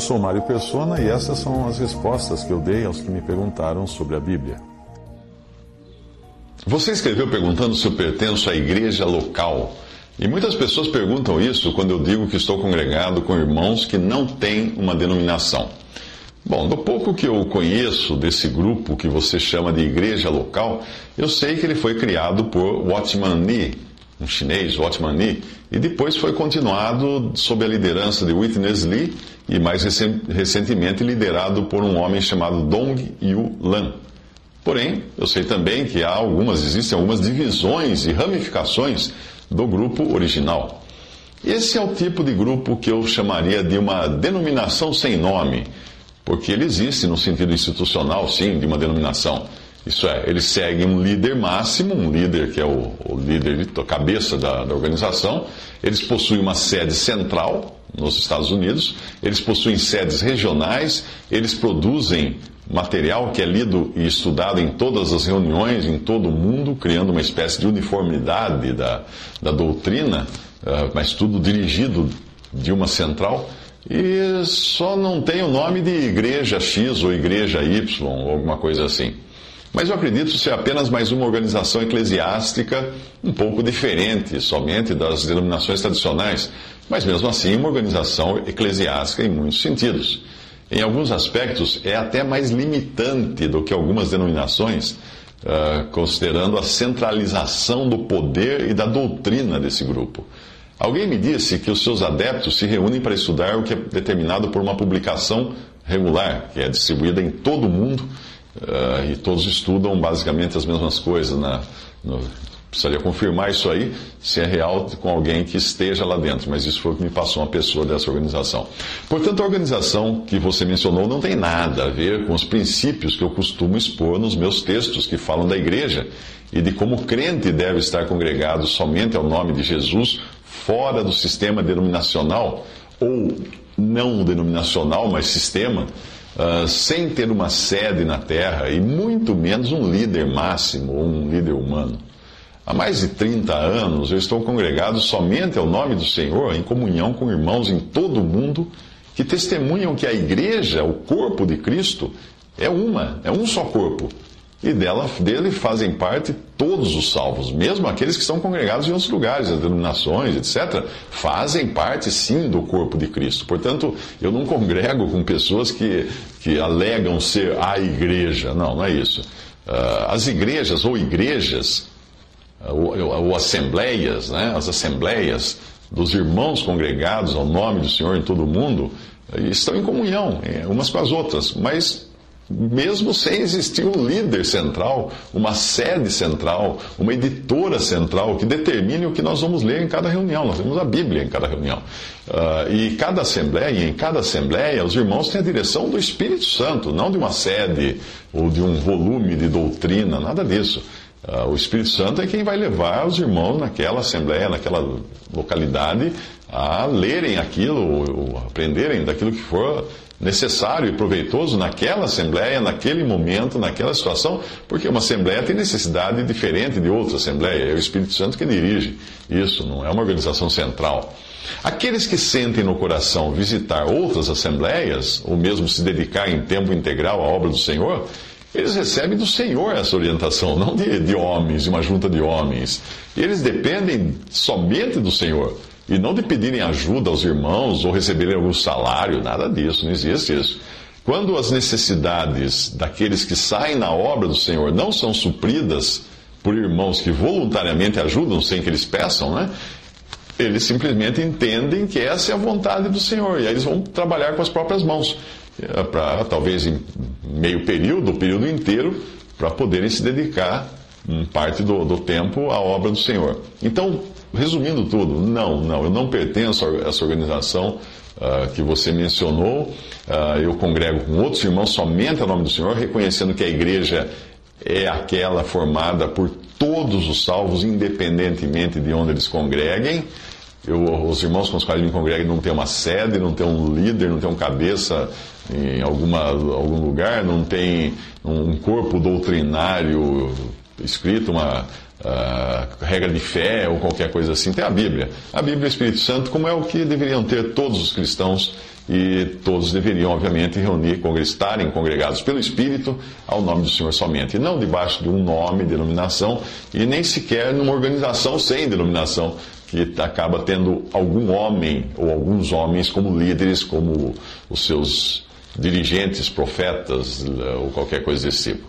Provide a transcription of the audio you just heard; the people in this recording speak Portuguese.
Eu sou Mário Persona e essas são as respostas que eu dei aos que me perguntaram sobre a Bíblia. Você escreveu perguntando se eu pertenço à igreja local. E muitas pessoas perguntam isso quando eu digo que estou congregado com irmãos que não têm uma denominação. Bom, do pouco que eu conheço desse grupo que você chama de igreja local, eu sei que ele foi criado por Watchman Nee, um chinês, Watchman Nee, e depois foi continuado sob a liderança de Witness Lee e mais recentemente liderado por um homem chamado Dong Yu Lan. Porém, eu sei também que há algumas, existem algumas divisões e ramificações do grupo original. Esse é o tipo de grupo que eu chamaria de uma denominação sem nome, porque ele existe no sentido institucional, sim, de uma denominação. Isso é, eles seguem um líder máximo, um líder que é o, o líder, a cabeça da, da organização. Eles possuem uma sede central nos Estados Unidos, eles possuem sedes regionais, eles produzem material que é lido e estudado em todas as reuniões, em todo o mundo, criando uma espécie de uniformidade da, da doutrina, uh, mas tudo dirigido de uma central. E só não tem o nome de igreja X ou igreja Y ou alguma coisa assim. Mas eu acredito ser apenas mais uma organização eclesiástica um pouco diferente somente das denominações tradicionais, mas mesmo assim uma organização eclesiástica em muitos sentidos. Em alguns aspectos, é até mais limitante do que algumas denominações, uh, considerando a centralização do poder e da doutrina desse grupo. Alguém me disse que os seus adeptos se reúnem para estudar o que é determinado por uma publicação regular, que é distribuída em todo o mundo, uh, e todos estudam basicamente as mesmas coisas na, no, Precisaria confirmar isso aí, se é real com alguém que esteja lá dentro, mas isso foi o que me passou uma pessoa dessa organização. Portanto, a organização que você mencionou não tem nada a ver com os princípios que eu costumo expor nos meus textos que falam da igreja e de como o crente deve estar congregado somente ao nome de Jesus, fora do sistema denominacional, ou não denominacional, mas sistema. Uh, sem ter uma sede na terra e muito menos um líder máximo ou um líder humano. Há mais de 30 anos eu estou congregado somente ao nome do Senhor, em comunhão com irmãos em todo o mundo, que testemunham que a igreja, o corpo de Cristo, é uma, é um só corpo. E dela, dele fazem parte todos os salvos, mesmo aqueles que estão congregados em outros lugares, as denominações, etc., fazem parte sim do corpo de Cristo. Portanto, eu não congrego com pessoas que, que alegam ser a igreja. Não, não é isso. Uh, as igrejas ou igrejas ou, ou assembleias, né, as assembleias dos irmãos congregados ao nome do Senhor em todo o mundo, estão em comunhão umas com as outras, mas mesmo sem existir um líder central, uma sede central, uma editora central que determine o que nós vamos ler em cada reunião. Nós temos a Bíblia em cada reunião. Uh, e cada assembleia, em cada assembleia, os irmãos têm a direção do Espírito Santo, não de uma sede ou de um volume de doutrina, nada disso. Uh, o Espírito Santo é quem vai levar os irmãos naquela assembleia, naquela localidade, a lerem aquilo, aprenderem daquilo que for necessário e proveitoso naquela assembleia, naquele momento, naquela situação, porque uma assembleia tem necessidade diferente de outra assembleia. É o Espírito Santo que dirige isso, não é uma organização central. Aqueles que sentem no coração visitar outras assembleias, ou mesmo se dedicar em tempo integral à obra do Senhor, eles recebem do Senhor essa orientação, não de, de homens, de uma junta de homens. Eles dependem somente do Senhor. E não de pedirem ajuda aos irmãos ou receberem algum salário, nada disso, não existe isso. Quando as necessidades daqueles que saem na obra do Senhor não são supridas por irmãos que voluntariamente ajudam sem que eles peçam, né? Eles simplesmente entendem que essa é a vontade do Senhor e aí eles vão trabalhar com as próprias mãos. É, para talvez em meio período, o período inteiro, para poderem se dedicar parte do, do tempo à obra do Senhor. Então, resumindo tudo, não, não, eu não pertenço a essa organização uh, que você mencionou. Uh, eu congrego com outros irmãos somente a nome do Senhor, reconhecendo que a igreja é aquela formada por todos os salvos, independentemente de onde eles congreguem. Eu, os irmãos com os quais me congrego não tem uma sede, não tem um líder, não tem um cabeça em alguma, algum lugar, não tem um corpo doutrinário escrito, uma uh, regra de fé ou qualquer coisa assim. Tem a Bíblia. A Bíblia e o Espírito Santo, como é o que deveriam ter todos os cristãos e todos deveriam, obviamente, reunir, estarem congregados pelo Espírito ao nome do Senhor somente, e não debaixo de um nome, denominação, e nem sequer numa organização sem denominação, que acaba tendo algum homem ou alguns homens como líderes, como os seus dirigentes, profetas ou qualquer coisa desse tipo.